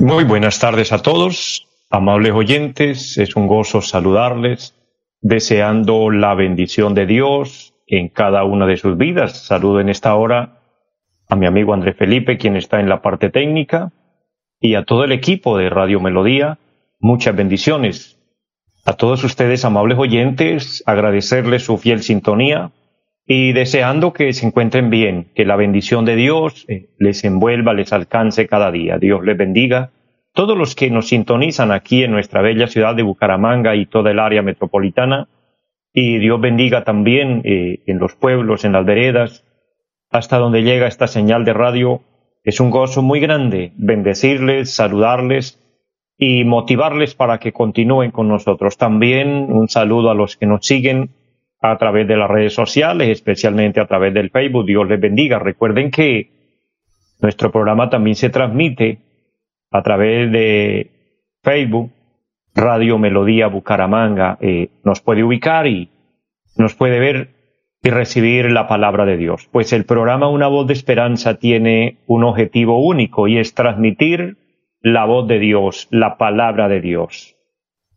Muy buenas tardes a todos, amables oyentes, es un gozo saludarles, deseando la bendición de Dios en cada una de sus vidas. Saludo en esta hora a mi amigo André Felipe, quien está en la parte técnica, y a todo el equipo de Radio Melodía, muchas bendiciones. A todos ustedes, amables oyentes, agradecerles su fiel sintonía y deseando que se encuentren bien, que la bendición de Dios eh, les envuelva, les alcance cada día. Dios les bendiga. Todos los que nos sintonizan aquí en nuestra bella ciudad de Bucaramanga y toda el área metropolitana, y Dios bendiga también eh, en los pueblos, en las veredas, hasta donde llega esta señal de radio es un gozo muy grande bendecirles, saludarles y motivarles para que continúen con nosotros. También un saludo a los que nos siguen a través de las redes sociales, especialmente a través del Facebook. Dios les bendiga. Recuerden que nuestro programa también se transmite a través de Facebook, Radio Melodía Bucaramanga. Eh, nos puede ubicar y nos puede ver y recibir la palabra de Dios. Pues el programa Una voz de esperanza tiene un objetivo único y es transmitir la voz de Dios, la palabra de Dios.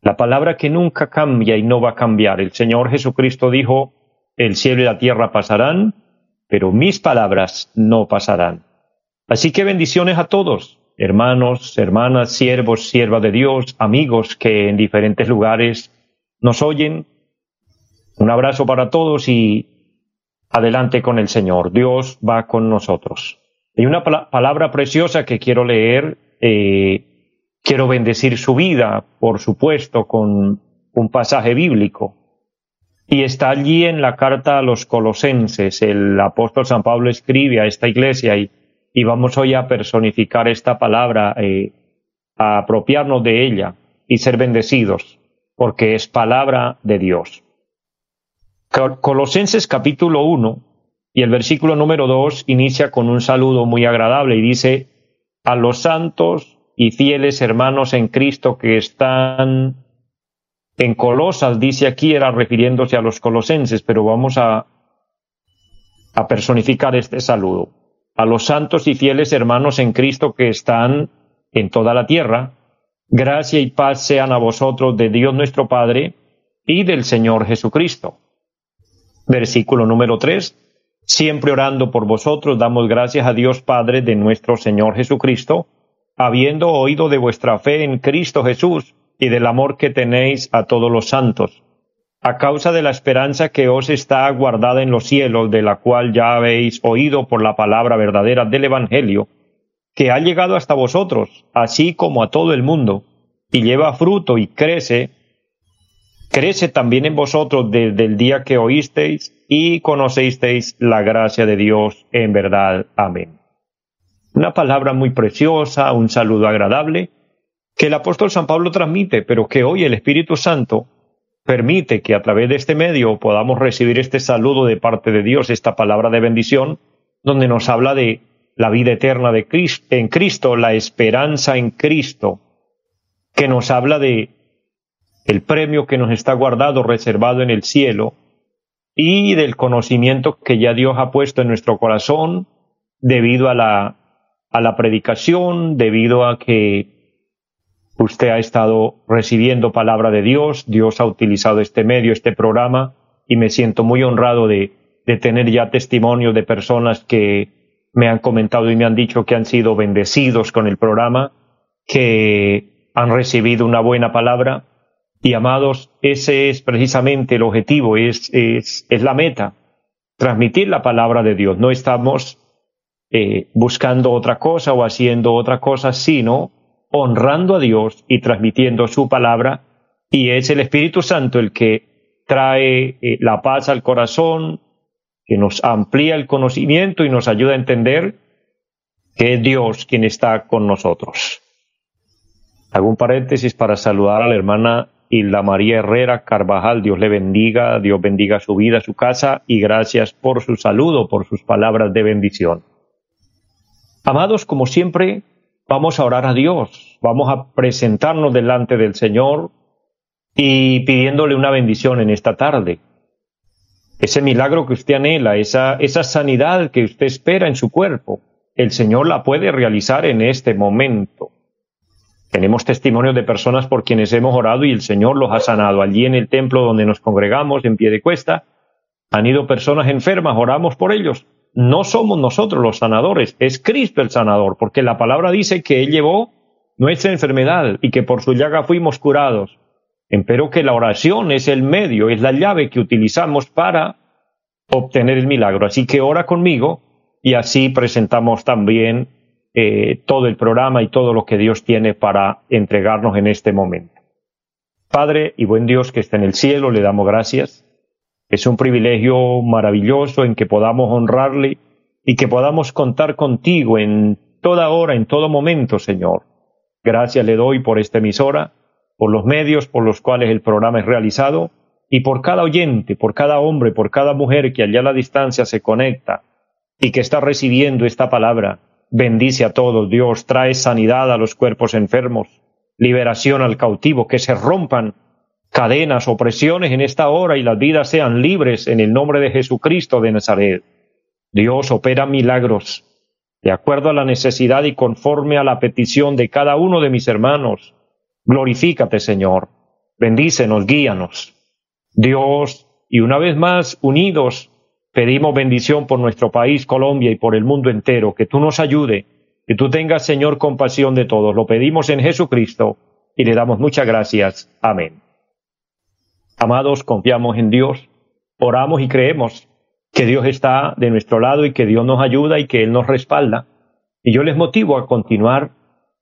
La palabra que nunca cambia y no va a cambiar. El Señor Jesucristo dijo, el cielo y la tierra pasarán, pero mis palabras no pasarán. Así que bendiciones a todos, hermanos, hermanas, siervos, siervas de Dios, amigos que en diferentes lugares nos oyen. Un abrazo para todos y adelante con el Señor. Dios va con nosotros. Hay una palabra preciosa que quiero leer. Eh, quiero bendecir su vida, por supuesto, con un pasaje bíblico. Y está allí en la carta a los colosenses. El apóstol San Pablo escribe a esta iglesia y, y vamos hoy a personificar esta palabra, eh, a apropiarnos de ella y ser bendecidos, porque es palabra de Dios. Colosenses capítulo 1 y el versículo número 2 inicia con un saludo muy agradable y dice, a los santos y fieles hermanos en Cristo que están en Colosas, dice aquí, era refiriéndose a los colosenses, pero vamos a, personificar este saludo. A los santos y fieles hermanos en Cristo que están en toda la tierra, gracia y paz sean a vosotros de Dios nuestro Padre y del Señor Jesucristo Versículo número 3. Siempre orando por vosotros, damos gracias a Dios Padre de nuestro Señor Jesucristo, habiendo oído de vuestra fe en Cristo Jesús y del amor que tenéis a todos los santos, a causa de la esperanza que os está guardada en los cielos, de la cual ya habéis oído por la palabra verdadera del Evangelio, que ha llegado hasta vosotros, así como a todo el mundo, y lleva fruto y crece, crece también en vosotros desde el día que oísteis y conocisteis la gracia de Dios en verdad. Amén. Una palabra muy preciosa, un saludo agradable, que el apóstol San Pablo transmite, pero que hoy el Espíritu Santo permite que a través de este medio podamos recibir este saludo de parte de Dios, esta palabra de bendición, donde nos habla de la vida eterna de en Cristo, la esperanza en Cristo, que nos habla de el premio que nos está guardado, reservado en el cielo, y del conocimiento que ya Dios ha puesto en nuestro corazón debido a la, a la predicación, debido a que usted ha estado recibiendo palabra de Dios, Dios ha utilizado este medio, este programa, y me siento muy honrado de, de tener ya testimonio de personas que me han comentado y me han dicho que han sido bendecidos con el programa, que han recibido una buena palabra y amados, ese es precisamente el objetivo, es, es, es la meta, transmitir la palabra de Dios. No estamos eh, buscando otra cosa o haciendo otra cosa, sino honrando a Dios y transmitiendo su palabra. Y es el Espíritu Santo el que trae eh, la paz al corazón, que nos amplía el conocimiento y nos ayuda a entender que es Dios quien está con nosotros. Hago un paréntesis para saludar a la hermana Hilda María Herrera Carvajal. Dios le bendiga, Dios bendiga su vida, su casa y gracias por su saludo, por sus palabras de bendición. Amados, como siempre, vamos a orar a Dios, vamos a presentarnos delante del Señor y pidiéndole una bendición en esta tarde. Ese milagro que usted anhela, esa, esa sanidad que usted espera en su cuerpo, el Señor la puede realizar en este momento. Tenemos testimonios de personas por quienes hemos orado y el Señor los ha sanado. Allí en el templo donde nos congregamos, en pie de cuesta, han ido personas enfermas, oramos por ellos. No somos nosotros los sanadores, es Cristo el sanador, porque la palabra dice que Él llevó nuestra enfermedad y que por su llaga fuimos curados. Empero que la oración es el medio, es la llave que utilizamos para obtener el milagro. Así que ora conmigo y así presentamos también eh, todo el programa y todo lo que Dios tiene para entregarnos en este momento. Padre y buen Dios que está en el cielo, le damos gracias. Es un privilegio maravilloso en que podamos honrarle y que podamos contar contigo en toda hora, en todo momento, Señor. Gracias le doy por esta emisora por los medios por los cuales el programa es realizado y por cada oyente, por cada hombre, por cada mujer que allá a la distancia se conecta y que está recibiendo esta palabra. Bendice a todos, Dios, trae sanidad a los cuerpos enfermos, liberación al cautivo, que se rompan cadenas, opresiones en esta hora y las vidas sean libres en el nombre de Jesucristo de Nazaret. Dios opera milagros de acuerdo a la necesidad y conforme a la petición de cada uno de mis hermanos Glorifícate, Señor. Bendícenos, guíanos. Dios, y una vez más, unidos, pedimos bendición por nuestro país, Colombia, y por el mundo entero, que tú nos ayude, que tú tengas, Señor, compasión de todos. Lo pedimos en Jesucristo y le damos muchas gracias. Amén. Amados, confiamos en Dios, oramos y creemos que Dios está de nuestro lado y que Dios nos ayuda y que Él nos respalda. Y yo les motivo a continuar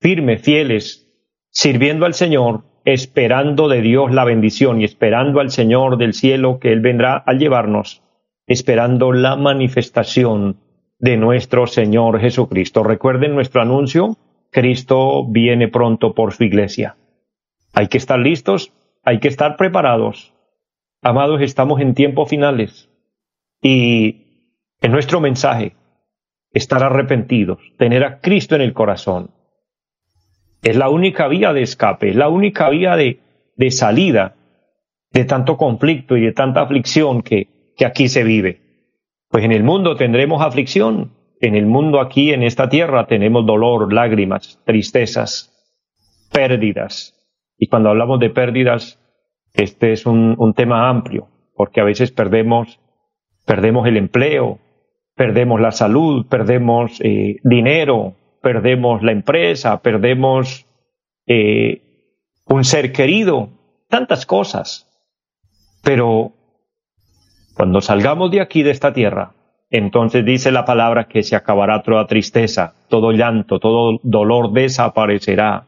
firmes, fieles, sirviendo al Señor, esperando de Dios la bendición y esperando al Señor del cielo que Él vendrá a llevarnos, esperando la manifestación de nuestro Señor Jesucristo. Recuerden nuestro anuncio, Cristo viene pronto por su iglesia. Hay que estar listos, hay que estar preparados. Amados, estamos en tiempos finales y en nuestro mensaje, estar arrepentidos, tener a Cristo en el corazón es la única vía de escape, es la única vía de, de salida de tanto conflicto y de tanta aflicción que, que aquí se vive. Pues en el mundo tendremos aflicción, en el mundo aquí, en esta tierra, tenemos dolor, lágrimas, tristezas, pérdidas. Y cuando hablamos de pérdidas, este es un, tema amplio, porque a veces perdemos, perdemos el empleo, perdemos la salud, perdemos eh, dinero, perdemos la empresa, perdemos eh, un ser querido, tantas cosas. Pero cuando salgamos de aquí, de esta tierra, entonces dice la palabra que se acabará toda tristeza, todo llanto, todo dolor desaparecerá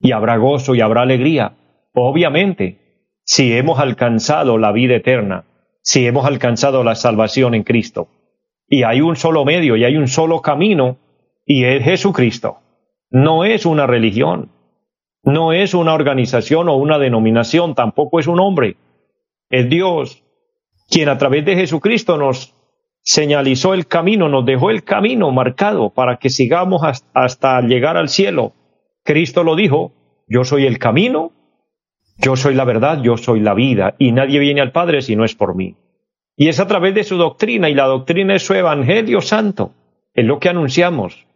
y habrá gozo y habrá alegría. Obviamente, si hemos alcanzado la vida eterna, si hemos alcanzado la salvación en Cristo. Y hay un solo medio y hay un solo camino y es Jesucristo. No es una religión, no es una organización o una denominación, tampoco es un hombre. Es Dios quien a través de Jesucristo nos señalizó el camino, nos dejó el camino marcado para que sigamos hasta llegar al cielo. Cristo lo dijo, yo soy el camino, yo soy la verdad, yo soy la vida, y nadie viene al Padre si no es por mí. Y es a través de su doctrina, y la doctrina es su Evangelio Santo, es lo que anunciamos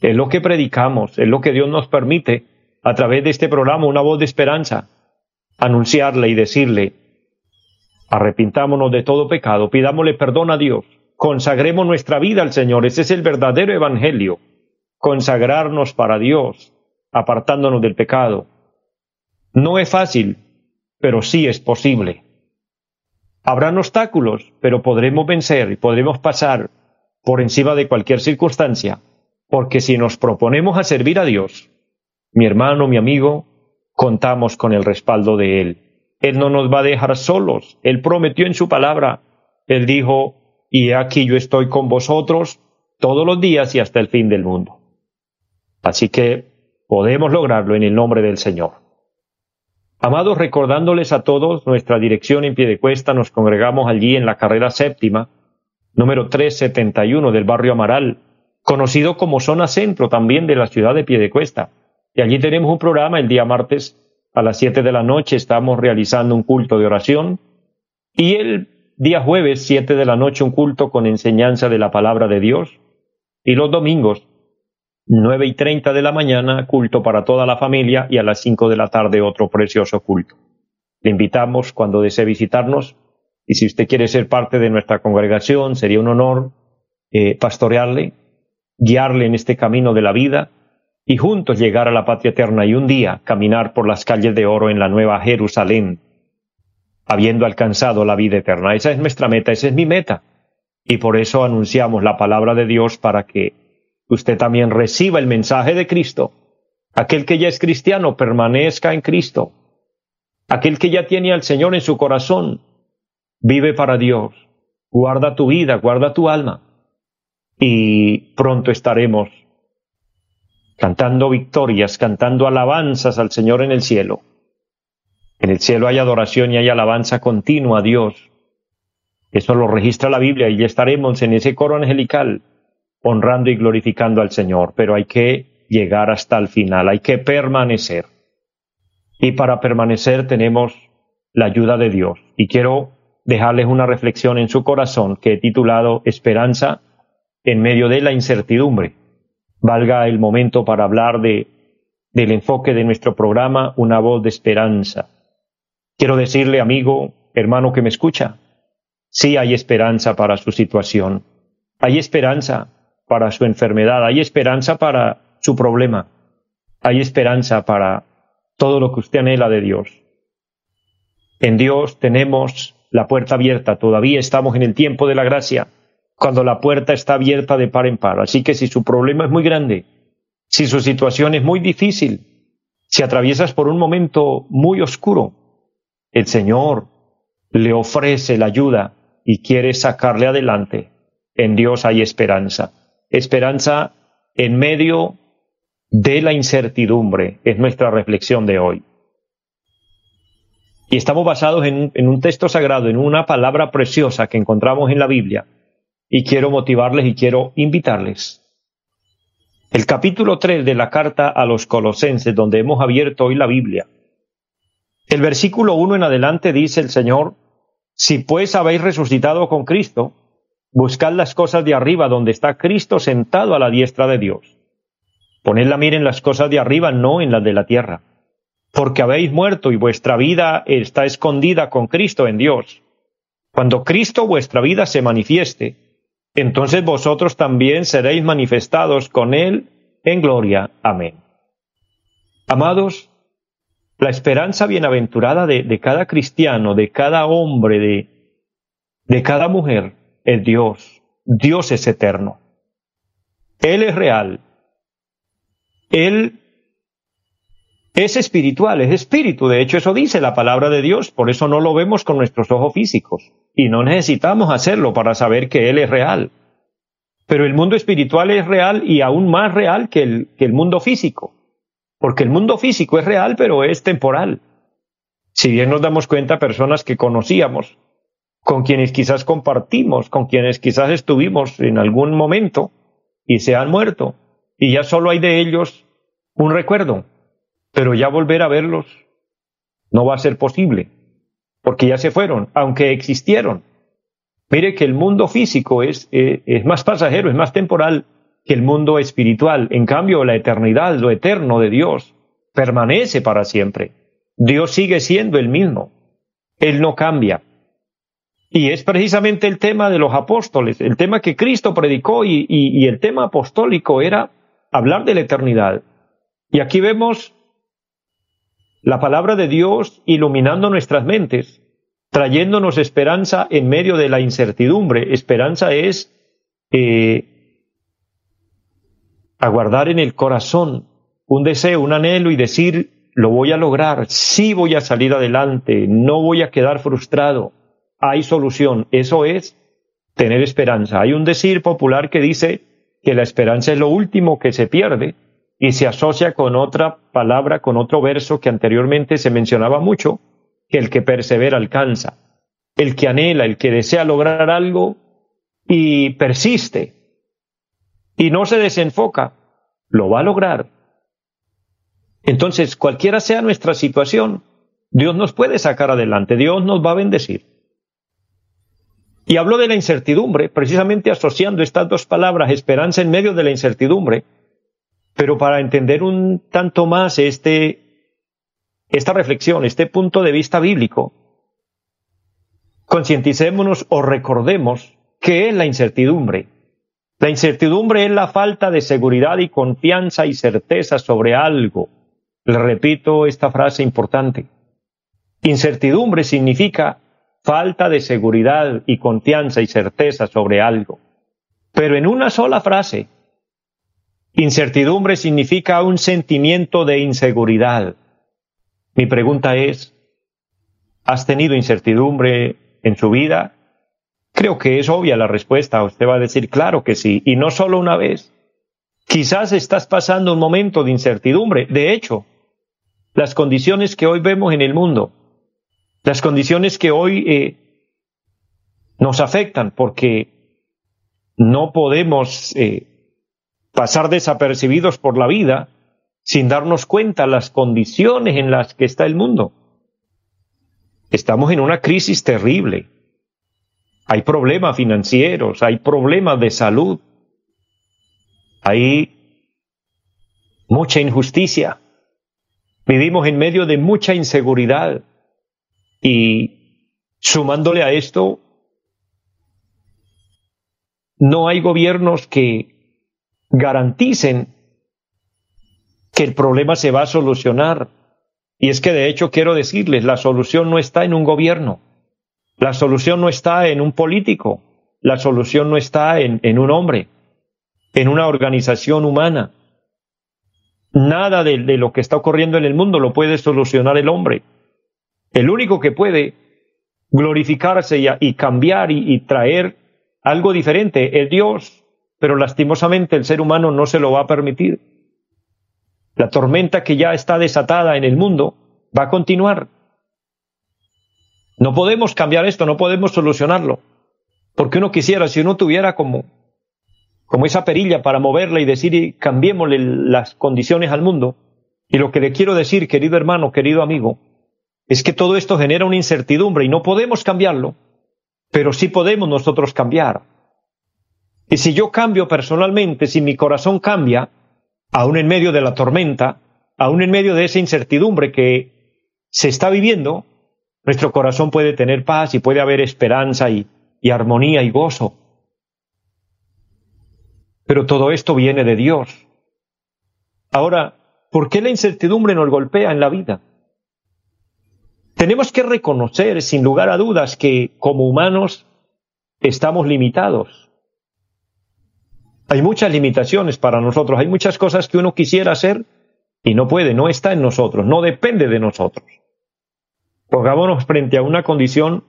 es lo que predicamos, es lo que Dios nos permite a través de este programa, una voz de esperanza, anunciarle y decirle, arrepintámonos de todo pecado, pidámosle perdón a Dios, consagremos nuestra vida al Señor, ese es el verdadero evangelio, consagrarnos para Dios, apartándonos del pecado. No es fácil, pero sí es posible. Habrán obstáculos, pero podremos vencer y podremos pasar por encima de cualquier circunstancia porque si nos proponemos a servir a Dios, mi hermano, mi amigo, contamos con el respaldo de Él. Él no nos va a dejar solos. Él prometió en su palabra. Él dijo, y aquí yo estoy con vosotros todos los días y hasta el fin del mundo. Así que podemos lograrlo en el nombre del Señor. Amados, recordándoles a todos nuestra dirección en pie de cuesta, nos congregamos allí en la carrera séptima, número 371 del barrio Amaral, conocido como zona centro también de la ciudad de Piedecuesta. Y allí tenemos un programa el día martes a las 7 de la noche, estamos realizando un culto de oración y el día jueves 7 de la noche un culto con enseñanza de la palabra de Dios y los domingos 9 y 30 de la mañana culto para toda la familia y a las 5 de la tarde otro precioso culto. Le invitamos cuando desee visitarnos y si usted quiere ser parte de nuestra congregación sería un honor eh, pastorearle guiarle en este camino de la vida y juntos llegar a la patria eterna y un día caminar por las calles de oro en la nueva Jerusalén, habiendo alcanzado la vida eterna. Esa es nuestra meta, esa es mi meta. Y por eso anunciamos la palabra de Dios para que usted también reciba el mensaje de Cristo. Aquel que ya es cristiano permanezca en Cristo. Aquel que ya tiene al Señor en su corazón vive para Dios. Guarda tu vida, guarda tu alma y pronto estaremos cantando victorias, cantando alabanzas al Señor en el cielo. En el cielo hay adoración y hay alabanza continua a Dios. Eso lo registra la Biblia y ya estaremos en ese coro angelical honrando y glorificando al Señor, pero hay que llegar hasta el final, hay que permanecer. Y para permanecer tenemos la ayuda de Dios. Y quiero dejarles una reflexión en su corazón que he titulado Esperanza en medio de la incertidumbre. Valga el momento para hablar de, del enfoque de nuestro programa, una voz de esperanza. Quiero decirle, amigo, hermano que me escucha, sí hay esperanza para su situación, hay esperanza para su enfermedad, hay esperanza para su problema, hay esperanza para todo lo que usted anhela de Dios. En Dios tenemos la puerta abierta, todavía estamos en el tiempo de la gracia cuando la puerta está abierta de par en par. Así que si su problema es muy grande, si su situación es muy difícil, si atraviesas por un momento muy oscuro, el Señor le ofrece la ayuda y quiere sacarle adelante. En Dios hay esperanza. Esperanza en medio de la incertidumbre es nuestra reflexión de hoy. Y estamos basados en, un texto sagrado, en una palabra preciosa que encontramos en la Biblia, y quiero motivarles y quiero invitarles. El capítulo 3 de la carta a los colosenses, donde hemos abierto hoy la Biblia. El versículo 1 en adelante dice el Señor, si pues habéis resucitado con Cristo, buscad las cosas de arriba donde está Cristo sentado a la diestra de Dios. Poned la mira en las cosas de arriba, no en las de la tierra, porque habéis muerto y vuestra vida está escondida con Cristo en Dios. Cuando Cristo vuestra vida se manifieste, entonces vosotros también seréis manifestados con Él en gloria. Amén. Amados, la esperanza bienaventurada de, cada cristiano, de cada hombre, de, de cada mujer, es Dios. Dios es eterno. Él es real. Él es espiritual, es espíritu. De hecho, eso dice la palabra de Dios. Por eso no lo vemos con nuestros ojos físicos. Y no necesitamos hacerlo para saber que Él es real. Pero el mundo espiritual es real y aún más real que el, que el mundo físico. Porque el mundo físico es real, pero es temporal. Si bien nos damos cuenta, personas que conocíamos, con quienes quizás compartimos, con quienes quizás estuvimos en algún momento y se han muerto, y ya solo hay de ellos un recuerdo, pero ya volver a verlos no va a ser posible, porque ya se fueron, aunque existieron. Mire que el mundo físico es, eh, es más pasajero, es más temporal que el mundo espiritual. En cambio, la eternidad, lo eterno de Dios, permanece para siempre. Dios sigue siendo el mismo. Él no cambia. Y es precisamente el tema de los apóstoles, el tema que Cristo predicó y, el tema apostólico era hablar de la eternidad. Y aquí vemos la palabra de Dios iluminando nuestras mentes, trayéndonos esperanza en medio de la incertidumbre. Esperanza es eh, aguardar en el corazón un deseo, un anhelo y decir, lo voy a lograr, sí voy a salir adelante, no voy a quedar frustrado, hay solución. Eso es tener esperanza. Hay un decir popular que dice que la esperanza es lo último que se pierde y se asocia con otra palabra, con otro verso que anteriormente se mencionaba mucho, que el que persevera alcanza, el que anhela, el que desea lograr algo y persiste y no se desenfoca, lo va a lograr. Entonces, cualquiera sea nuestra situación, Dios nos puede sacar adelante, Dios nos va a bendecir. Y hablo de la incertidumbre, precisamente asociando estas dos palabras, esperanza en medio de la incertidumbre, pero para entender un tanto más este, esta reflexión, este punto de vista bíblico, concienticémonos o recordemos qué es la incertidumbre. La incertidumbre es la falta de seguridad y confianza y certeza sobre algo. Le repito esta frase importante. Incertidumbre significa falta de seguridad y confianza y certeza sobre algo. Pero en una sola frase, incertidumbre significa un sentimiento de inseguridad. Mi pregunta es, ¿has tenido incertidumbre en su vida? Creo que es obvia la respuesta. Usted va a decir, claro que sí, y no solo una vez. Quizás estás pasando un momento de incertidumbre. De hecho, las condiciones que hoy vemos en el mundo las condiciones que hoy eh, nos afectan porque no podemos eh, pasar desapercibidos por la vida sin darnos cuenta las condiciones en las que está el mundo. Estamos en una crisis terrible. Hay problemas financieros, hay problemas de salud, hay mucha injusticia. Vivimos en medio de mucha inseguridad. Y sumándole a esto, no hay gobiernos que garanticen que el problema se va a solucionar. Y es que de hecho quiero decirles, la solución no está en un gobierno, la solución no está en un político, la solución no está en, un hombre, en una organización humana. Nada de lo que está ocurriendo en el mundo lo puede solucionar el hombre. El único que puede glorificarse y, cambiar y, traer algo diferente es Dios, pero lastimosamente el ser humano no se lo va a permitir. La tormenta que ya está desatada en el mundo va a continuar. No podemos cambiar esto, no podemos solucionarlo. Porque uno quisiera, si uno tuviera como, como esa perilla para moverla y decir, cambiémosle las condiciones al mundo. Y lo que le quiero decir, querido hermano, querido amigo, es que todo esto genera una incertidumbre y no podemos cambiarlo, pero sí podemos nosotros cambiar. Y si yo cambio personalmente, si mi corazón cambia, aún en medio de la tormenta, aún en medio de esa incertidumbre que se está viviendo, nuestro corazón puede tener paz y puede haber esperanza y, y armonía y gozo. Pero todo esto viene de Dios. Ahora, ¿por qué la incertidumbre nos golpea en la vida? Tenemos que reconocer, sin lugar a dudas, que como humanos estamos limitados. Hay muchas limitaciones para nosotros, hay muchas cosas que uno quisiera hacer y no puede, no está en nosotros, no depende de nosotros. Pongámonos frente a una condición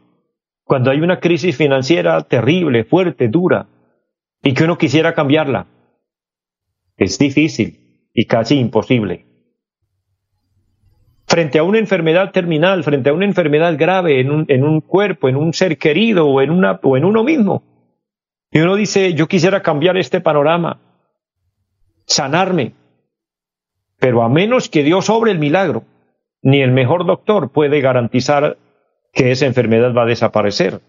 cuando hay una crisis financiera terrible, fuerte, dura, y que uno quisiera cambiarla. Es difícil y casi imposible frente a una enfermedad terminal, frente a una enfermedad grave en un, cuerpo, en un ser querido o en, una, o en uno mismo. Y uno dice, yo quisiera cambiar este panorama, sanarme. Pero a menos que Dios obre el milagro, ni el mejor doctor puede garantizar que esa enfermedad va a desaparecer.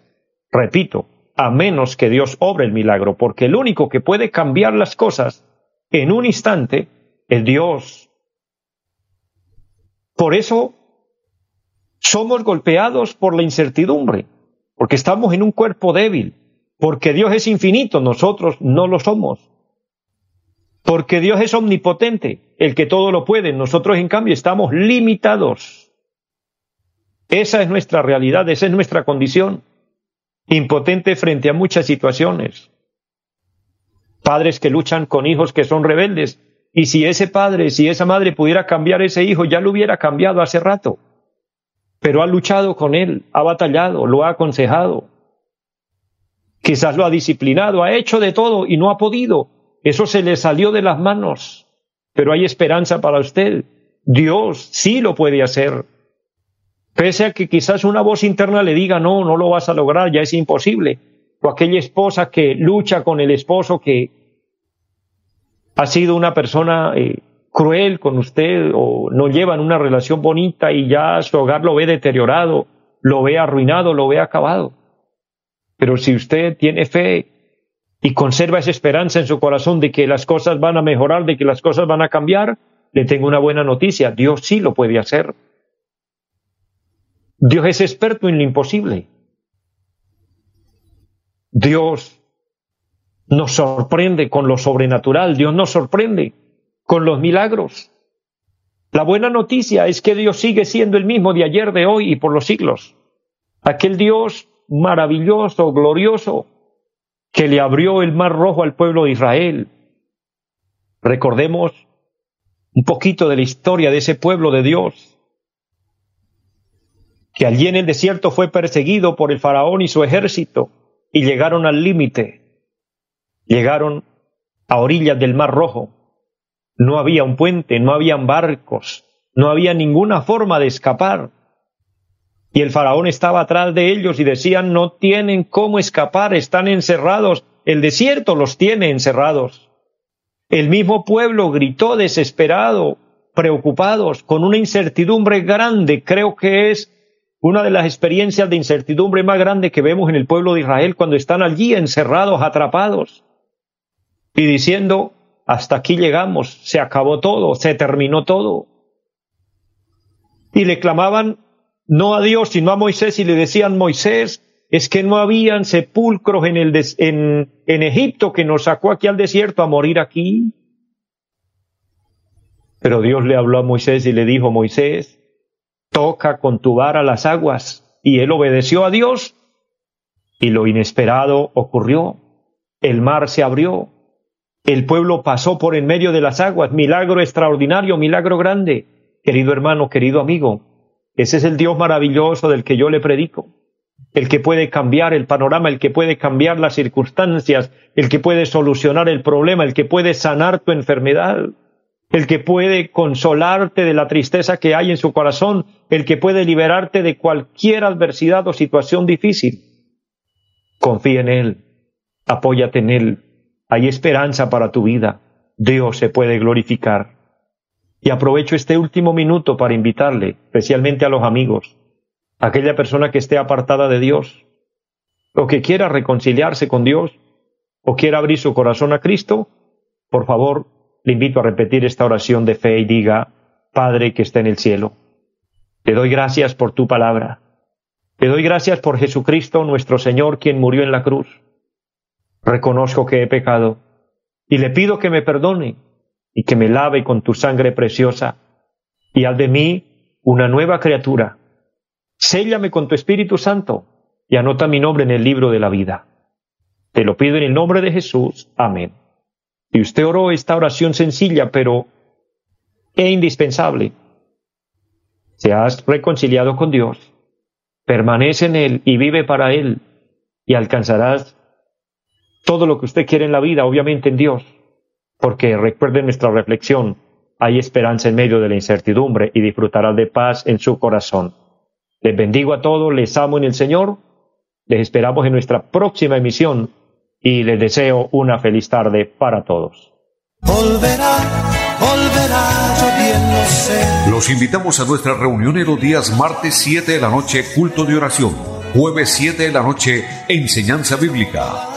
Repito, a menos que Dios obre el milagro, porque el único que puede cambiar las cosas en un instante es Dios. Por eso somos golpeados por la incertidumbre, porque estamos en un cuerpo débil, porque Dios es infinito, nosotros no lo somos, porque Dios es omnipotente, el que todo lo puede, nosotros en cambio estamos limitados. Esa es nuestra realidad, esa es nuestra condición, impotente frente a muchas situaciones. Padres que luchan con hijos que son rebeldes, y si ese padre, si esa madre pudiera cambiar ese hijo, ya lo hubiera cambiado hace rato. Pero ha luchado con él, ha batallado, lo ha aconsejado. Quizás lo ha disciplinado, ha hecho de todo y no ha podido. Eso se le salió de las manos. Pero hay esperanza para usted. Dios sí lo puede hacer. Pese a que quizás una voz interna le diga, no, no lo vas a lograr, ya es imposible. O aquella esposa que lucha con el esposo que ha sido una persona eh, cruel con usted o no llevan una relación bonita y ya su hogar lo ve deteriorado, lo ve arruinado, lo ve acabado. Pero si usted tiene fe y conserva esa esperanza en su corazón de que las cosas van a mejorar, de que las cosas van a cambiar, le tengo una buena noticia. Dios sí lo puede hacer. Dios es experto en lo imposible. Dios nos sorprende con lo sobrenatural. Dios nos sorprende con los milagros. La buena noticia es que Dios sigue siendo el mismo de ayer, de hoy y por los siglos. Aquel Dios maravilloso, glorioso, que le abrió el mar rojo al pueblo de Israel. Recordemos un poquito de la historia de ese pueblo de Dios, que allí en el desierto fue perseguido por el faraón y su ejército y llegaron al límite, llegaron a orillas del mar rojo. No había un puente, no habían barcos, no había ninguna forma de escapar. Y el faraón estaba atrás de ellos y decían, no tienen cómo escapar, están encerrados, el desierto los tiene encerrados. El mismo pueblo gritó desesperado, preocupados, con una incertidumbre grande. Creo que es una de las experiencias de incertidumbre más grande que vemos en el pueblo de Israel cuando están allí encerrados, atrapados, y diciendo, hasta aquí llegamos, se acabó todo, se terminó todo. Y le clamaban no a Dios, sino a Moisés, y le decían, Moisés, es que no habían sepulcros en, el en, en Egipto que nos sacó aquí al desierto a morir aquí. Pero Dios le habló a Moisés y le dijo, Moisés, toca con tu vara las aguas. Y él obedeció a Dios y lo inesperado ocurrió. El mar se abrió. El pueblo pasó por en medio de las aguas. Milagro extraordinario, milagro grande. Querido hermano, querido amigo, ese es el Dios maravilloso del que yo le predico, el que puede cambiar el panorama, el que puede cambiar las circunstancias, el que puede solucionar el problema, el que puede sanar tu enfermedad, el que puede consolarte de la tristeza que hay en su corazón, el que puede liberarte de cualquier adversidad o situación difícil. Confía en Él, apóyate en Él, hay esperanza para tu vida, Dios se puede glorificar. Y aprovecho este último minuto para invitarle, especialmente a los amigos, a aquella persona que esté apartada de Dios, o que quiera reconciliarse con Dios, o quiera abrir su corazón a Cristo, por favor, le invito a repetir esta oración de fe y diga, Padre que está en el cielo, te doy gracias por tu palabra. Te doy gracias por Jesucristo nuestro Señor, quien murió en la cruz. Reconozco que he pecado y le pido que me perdone y que me lave con tu sangre preciosa, y haz de mí una nueva criatura. Séllame con tu Espíritu Santo y anota mi nombre en el libro de la vida. Te lo pido en el nombre de Jesús. Amén. Y usted oró esta oración sencilla, pero e indispensable. Se has reconciliado con Dios, permanece en Él y vive para Él, y alcanzarás todo lo que usted quiere en la vida, obviamente en Dios porque recuerden nuestra reflexión, hay esperanza en medio de la incertidumbre y disfrutará de paz en su corazón. Les bendigo a todos, les amo en el Señor, les esperamos en nuestra próxima emisión y les deseo una feliz tarde para todos. Los invitamos a nuestra reunión en los días martes 7 de la noche, culto de oración, jueves 7 de la noche, enseñanza bíblica